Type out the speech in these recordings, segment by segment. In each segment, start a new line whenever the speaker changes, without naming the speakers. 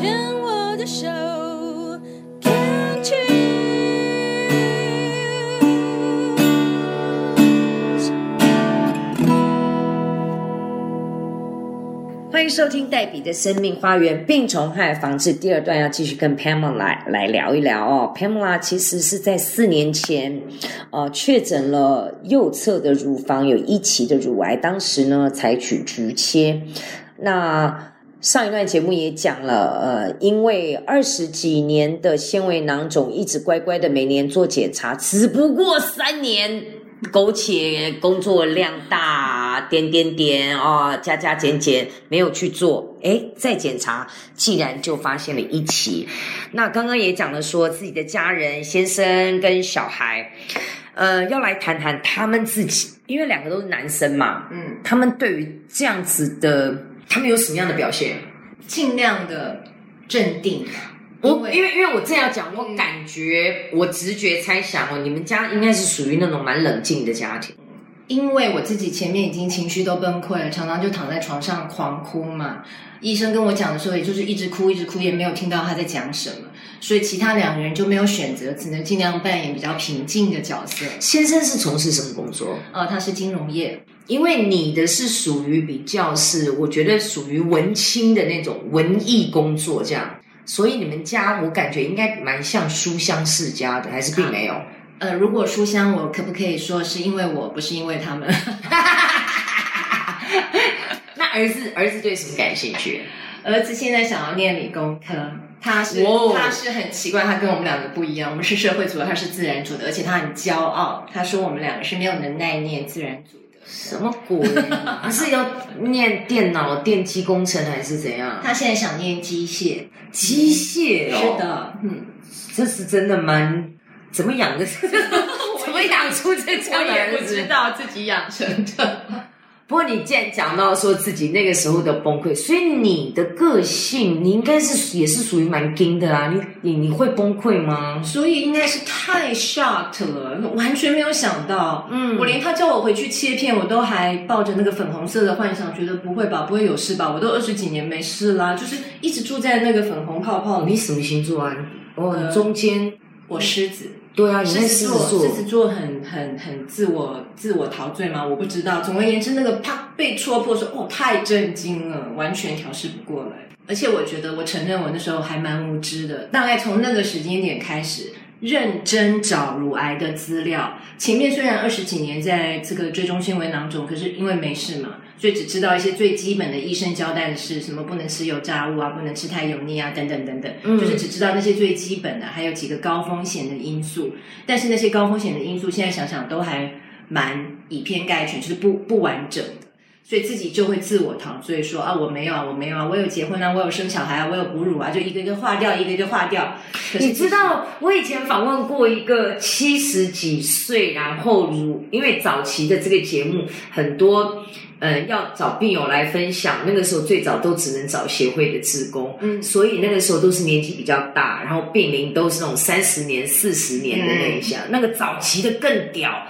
牵我的手，Can't you？
欢迎收听黛比的生命花园病虫害防治第二段，要继续跟 Pamela 来来聊一聊哦。Pamela 其实是在四年前，呃，确诊了右侧的乳房有一期的乳癌，当时呢采取局切。那上一段节目也讲了，呃，因为二十几年的纤维囊肿，一直乖乖的每年做检查，只不过三年苟且工作量大，点点点哦，加加减减没有去做，诶，再检查，竟然就发现了一期。那刚刚也讲了说，自己的家人、先生跟小孩，呃，要来谈谈他们自己，因为两个都是男生嘛，
嗯，
他们对于这样子的，他们有什么样的表现？
尽量的镇定。
我
因为
因为我正要讲，我感觉我直觉猜想哦，你们家应该是属于那种蛮冷静的家庭。
因为我自己前面已经情绪都崩溃了，常常就躺在床上狂哭嘛。医生跟我讲的时候，也就是一直哭一直哭，也没有听到他在讲什么，所以其他两个人就没有选择，只能尽量扮演比较平静的角色。
先生是从事什么工作？
呃，他是金融业，
因为你的是属于比较是，我觉得属于文青的那种文艺工作这样，所以你们家我感觉应该蛮像书香世家的，还是并没有？
呃，如果书香，我可不可以说是因为我，不是因为他们？
那儿子儿子对什么感兴趣？
儿子现在想要念理工科，他是、
哦
他是很奇怪，他跟我们两个不一样，我们是社会组的，他是自然组的，而且他很骄傲，他说我们两个是没有能耐念自然组的。
什么鬼？啊是要念电脑电机工程还是怎样？
他现在想念机械，
机械哦，
是，的，嗯，
这是真的蛮怎么养的？怎么养出这这样的儿子？
道自己养成的。
不过你既然讲到说自己那个时候的崩溃，所以你的个性，你应该是也是属于蛮硬的啊。你你你会崩溃吗？
所以应该是太 shocked 了，完全没有想到。
嗯
我连他叫我回去切片，我都还抱着那个粉红色的幻想，觉得不会吧，不会有事吧？我都二十几年没事啦，就是一直住在那个粉红泡泡里。
你什么星座啊？哦，
呃
你中间
我狮子，
狮子
座狮子座很很很自我自我陶醉吗？我不知道。总而言之，那个啪被戳破说，哦，太震惊了，完全调试不过来。而且我觉得，我承认我那时候还蛮无知的。大概从那个时间点开始，认真找乳癌的资料。前面虽然二十几年在这个追踪纤维囊肿，可是因为没事嘛，所以只知道一些最基本的医生交代的是，什么不能吃油炸物啊，不能吃太油腻啊，等等等等，
嗯
就是只知道那些最基本的，还有几个高风险的因素。但是那些高风险的因素，现在想想都还蛮以偏概全，就是不不完整的。所以自己就会自我陶醉说啊，我没有啊，我没有啊，我有结婚啊，我有生小孩啊，我有哺乳啊，就一个一个划掉，一个一个划掉。
你知道，我以前访问过一个七十几岁，然后如，因为早期的这个节目很多，呃，要找病友来分享，那个时候最早都只能找协会的职工，
嗯
所以那个时候都是年纪比较大，然后病龄都是那种三十年、四十年的那一下，那个早期的更屌。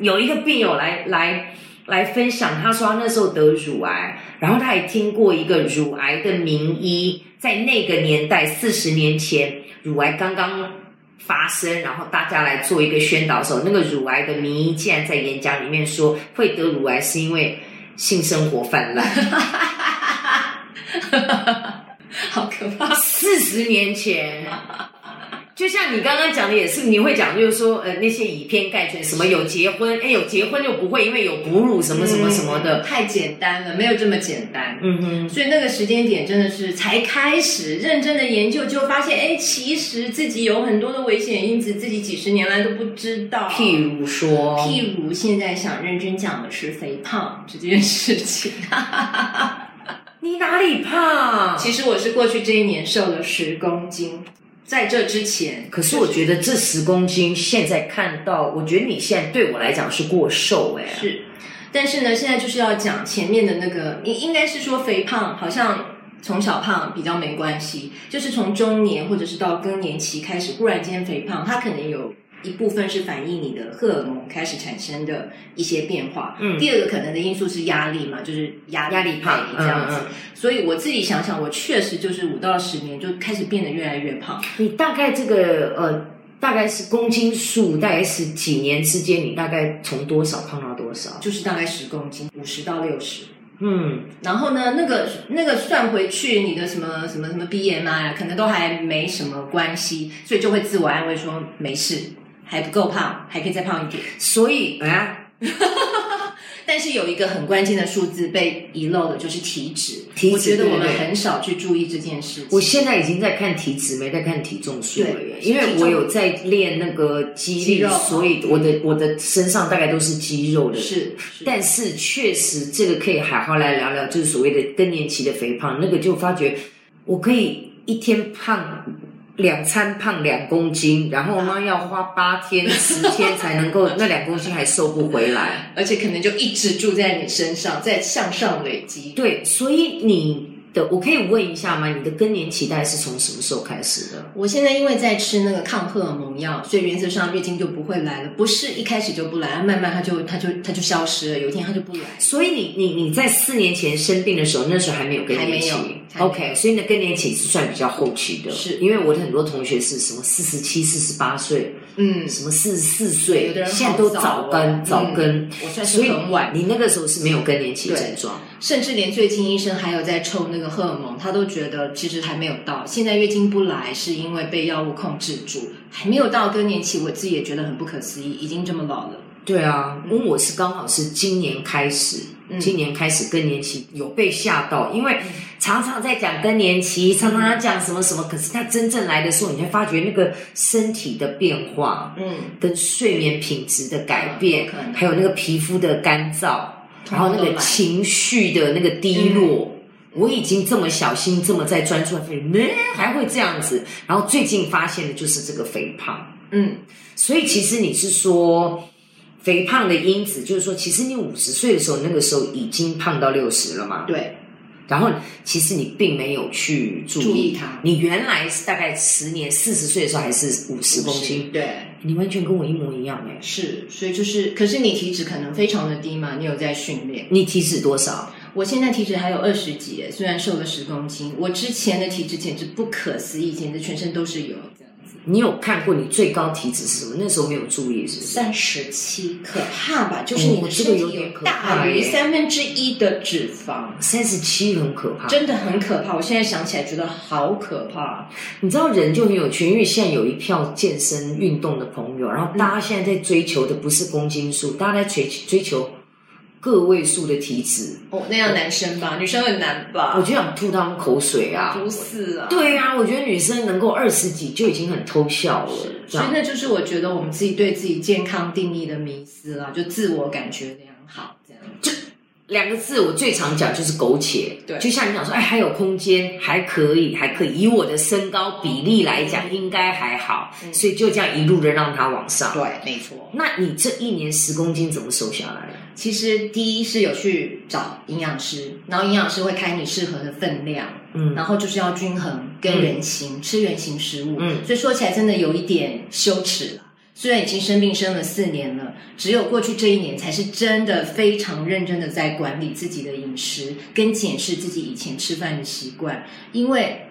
有一个病友来来来分享，他说他那时候得乳癌，然后他也听过一个乳癌的名医，在那个年代四十年前，乳癌刚刚发生，然后大家来做一个宣导的时候，那个乳癌的名医竟然在演讲里面说，会得乳癌是因为性生活泛滥。
好可怕。
四十年前，就像你刚刚讲的，也是你会讲，就是说，呃，那些以偏概全，什么有结婚，哎，有结婚就不会，因为有哺乳什么什么什么的。
太简单了，没有这么简单。
嗯哼，
所以那个时间点真的是才开始认真的研究，就发现，哎，其实自己有很多的危险因子，自己几十年来都不知道。
譬如说，
譬如现在想认真讲的是肥胖这件事情。
你哪里胖？
其实我是过去这一年瘦了十公斤，在这之前，
可是我觉得这十公斤现在看到，我觉得你现在对我来讲是过瘦哎、
是，但是呢，现在就是要讲前面的那个，应应该是说肥胖好像。从小胖比较没关系，就是从中年或者是到更年期开始忽然间肥胖，它可能有一部分是反映你的荷尔蒙开始产生的一些变化，
嗯
第二个可能的因素是压力嘛，就是压
压力胖
这样子。
嗯嗯
所以我自己想想，我确实就是五到十年就开始变得越来越胖。
你大概这个呃，大概是公斤数，大概是几年之间，你大概从多少胖到多少？
就是大概十公斤，五十到六十。
嗯，
然后呢，那个那个算回去，你的什么什么什么 BMI 啊，可能都还没什么关系，所以就会自我安慰说没事，还不够胖，还可以再胖一点。
所以啊，
但是有一个很关键的数字被遗漏的，就是体脂。
体脂
我觉得我们很少去注意这件事情。
我现在已经在看体脂，没在看体重数了耶，
对
因为我有在练那个肌力，所以我的我的身上大概都是肌肉的。
是，是
但是确实，这个可以好好来聊聊，就是所谓的更年期的肥胖，那个就发觉我可以一天胖两餐胖两公斤，然后呢要花八天十天才能够那两公斤还瘦不回来。
而且可能就一直住在你身上，在向上累积。
对，所以你的我可以问一下吗？你的更年期大概是从什么时候开始的？
我现在因为在吃那个抗荷尔蒙药，所以原则上月经就不会来了，不是一开始就不来，慢慢它就它就它就消失了，有一天它就不来。
所以你你你在四年前生病的时候，那时候还没有更年期，OK，所以你的更年期是算比较后期的，
是。
因为我的很多同学是什么四十七、四十八岁，
嗯，
什么四十四岁，
有的人
现在都
早
早更
哦。
早更。
嗯，我算是很晚。
你那个时候是没有更年期症状，
甚至连最近医生还有在抽那个荷尔蒙，他都觉得其实还没有到。现在月经不来是因为被药物控制住，还没有到更年期，我自己也觉得很不可思议，已经这么老了。
对啊，因为我是刚好是今年开始，
嗯。
今年开始更年期有被吓到，因为常常在讲更年期，常常在讲什么什么，可是它真正来的时候，你会发觉那个身体的变化，
嗯，
跟睡眠品质的改变还有那个皮肤的干燥，然后那个情绪的那个低落。我已经这么小心，这么在专注，发现呢还会这样子。然后最近发现的就是这个肥胖，
嗯，
所以其实你是说肥胖的因子，就是说，其实你五十岁的时候，那个时候已经胖到六十了嘛。
对，
然后其实你并没有去注意
注意它
你原来是大概十年四十岁的时候还是五十公斤，
对，
你完全跟我一模一样哎。
是，所以就是，可是你体脂可能非常的低嘛，你有在训练。
你体脂多少？
我现在体脂还有二十几，虽然瘦了十公斤，我之前的体脂简直不可思议，简直全身都是油。
你有看过你最高体脂是什么？那时候没有注意，是？
三十七，可怕吧？就是你
哦这个
的身体
有点
大于
耶
三分之一的脂肪，
三十七很可怕。
真的很可怕。我现在想起来觉得好可怕。
你知道人就很有趣，因为现在有一票健身运动的朋友，然后大家现在在追求的不是公斤数，大家在追追求个位数的体脂。
哦，那样男生吧，女生很难吧？
我就想吐他们口水啊！
不是啊。
对啊，我觉得女生能够二十几就已经很偷笑了。
所以那就是我觉得我们自己对自己健康定义的迷思啦，就自我感觉良好这样。
就两个字，我最常讲就是苟且。
对
就像你讲说，哎，还有空间，还可以，还可以。以我的身高比例来讲，应该还好，
嗯
所以就这样一路的让它往上。
对，没错。
那你这一年十公斤怎么瘦下来的？
其实第一是有去找营养师，然后营养师会开你适合的分量，
嗯
然后就是要均衡跟原型，吃原型食物。
嗯
所以说起来真的有一点羞耻了。虽然已经生病生了四年了，只有过去这一年才是真的非常认真的在管理自己的饮食，跟检视自己以前吃饭的习惯，因为。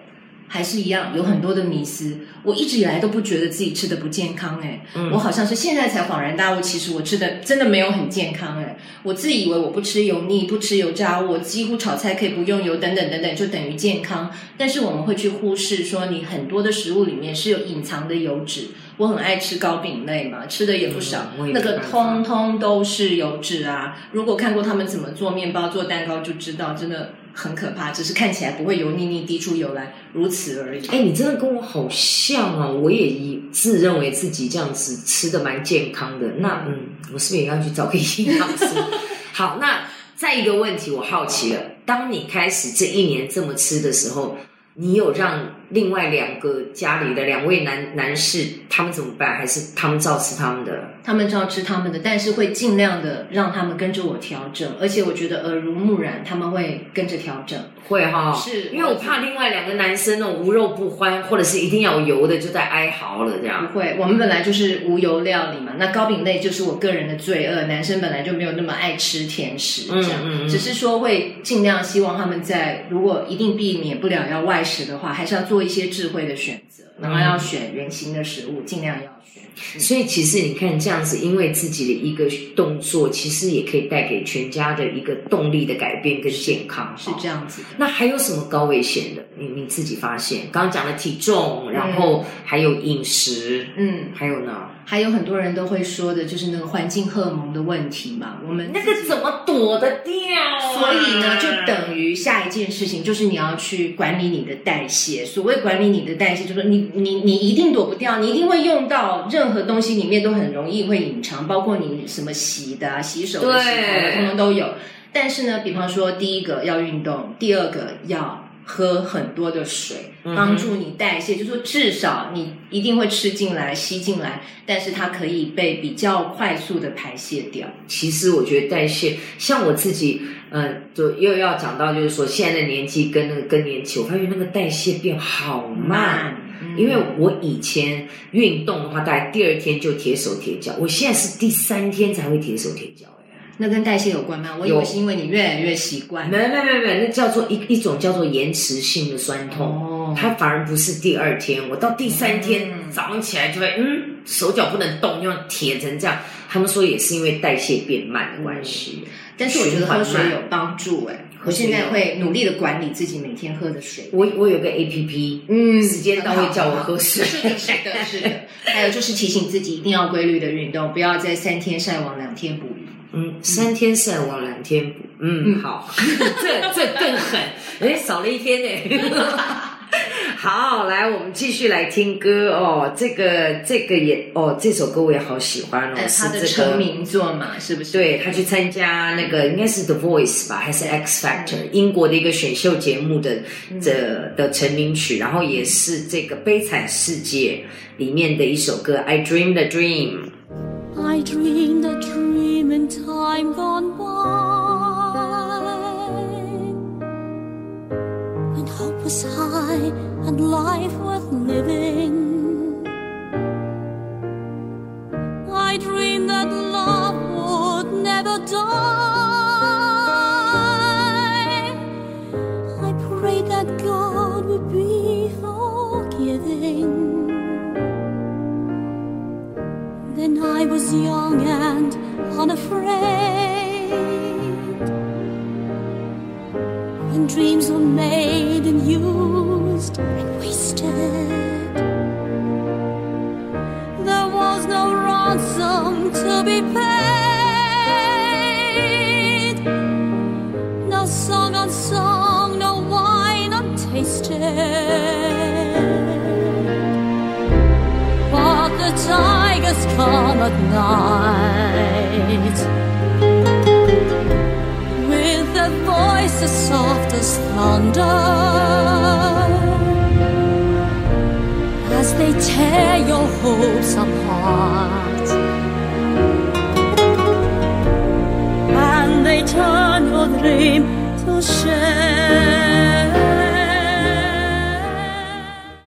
还是一样，有很多的迷思。我一直以来都不觉得自己吃的不健康、欸，
嗯
我好像是现在才恍然大悟，其实我吃的真的没有很健康、欸，我自以为我不吃油腻、不吃油炸物，我几乎炒菜可以不用油，等等等等，就等于健康。但是我们会去忽视说，你很多的食物里面是有隐藏的油脂。我很爱吃糕饼类嘛，吃的也不少，
嗯也
那个通通都是油脂啊。如果看过他们怎么做面包、做蛋糕，就知道真的很可怕。只是看起来不会油腻腻滴出油来，如此而已。
哎，你真的跟我好像啊！我也以自认为自己这样子吃的蛮健康的。那嗯，我是不是也要去找个营养师？好，那再一个问题，我好奇了，当你开始这一年这么吃的时候，你有让另外两个家里的两位男男士，他们怎么办？还是他们照吃他们的？
他们照吃他们的，但是会尽量的让他们跟着我调整，而且我觉得耳濡目染，他们会跟着调整。
会哈，
是
因为我怕另外两个男生那种无肉不欢，或者是一定要油的，就在哀嚎了这样。
不会，我们本来就是无油料理嘛。那糕饼类就是我个人的罪恶，男生本来就没有那么爱吃甜食，这样。
嗯嗯嗯
只是说会尽量希望他们在如果一定避免不了要外食的话，还是要做一些智慧的选择，然后要选圆形的食物，尽量要选。
所以其实你看这样子，因为自己的一个动作，其实也可以带给全家的一个动力的改变跟健康。
是这样子的。
那还有什么高危险的？你你自己发现？刚刚讲的体重，然后还有饮食，
嗯，
还有呢？
还有很多人都会说的就是那个环境荷尔蒙的问题嘛，我们
那个怎么躲得掉啊、
所以呢，就等于下一件事情就是你要去管理你的代谢。所谓管理你的代谢，就是说你你你一定躲不掉，你一定会用到任何东西里面都很容易会隐藏，包括你什么洗的、啊、洗手的、
对
洗头的，通通都有。但是呢，比方说第一个要运动，第二个要喝很多的水，帮助你代谢。就说至少你一定会吃进来、吸进来，但是它可以被比较快速的排泄掉。
其实我觉得代谢，像我自己，嗯，就又要讲到，就是说现在的年纪跟那个更年期，我发现那个代谢变好慢。
嗯
因为我以前运动的话，大概第二天就铁手铁脚，我现在是第三天才会铁手铁脚。哎，
那跟代谢有关吗？我以
有
为是因为你越来越习惯。
没没没没，那叫做一一种叫做延迟性的酸痛，
哦
它反而不是第二天，我到第三天、
嗯
早上起来就会，嗯，手脚不能动，因为铁成这样。他们说也是因为代谢变慢的关系。
但是我觉得喝水有帮助哎、我现在会努力的管理自己每天喝的水。
我我有个 A P P，
嗯
时间到会叫我喝水。
是的，是的，是的。还有就是提醒自己一定要规律的运动，不要在三天晒网两天捕鱼。
嗯，三天晒网两天补。嗯，好，这这更狠，哎，少了一天呢。好，来，我们继续来听歌哦。这个这个也哦，这首歌我也好喜欢哦，
呃，
是这
他的成。名作嘛，是不是？
对他去参加那个应该是 The Voice 吧，还是 X Factor 英国的一个选秀节目的的的成名曲，然后也是这个《悲惨世界》里面的一首歌《I Dream the Dream》。
I dreamed a dream in time gone by when hope was high and life worth living. I dreamed that love would never die. I prayed that God would be forgiving. Then I was young and unafraid. When dreams were made and and wasted, there was no ransom to be paid. No song unsung, no wine untasted. But the tigers come at night with their voices soft as thunder they tear your hopes apart and they turn your dream to shame.